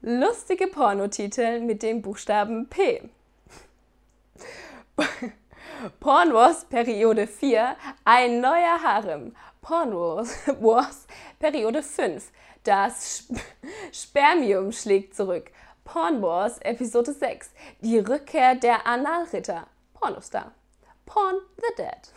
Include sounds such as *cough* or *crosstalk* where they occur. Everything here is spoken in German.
Lustige Pornotitel mit dem Buchstaben P. *laughs* Porn Wars Periode 4, ein neuer Harem. Porn Wars, *laughs* Wars Periode 5, das Sp Spermium schlägt zurück. Porn Wars Episode 6, die Rückkehr der Analritter. Pornostar. Porn the Dead.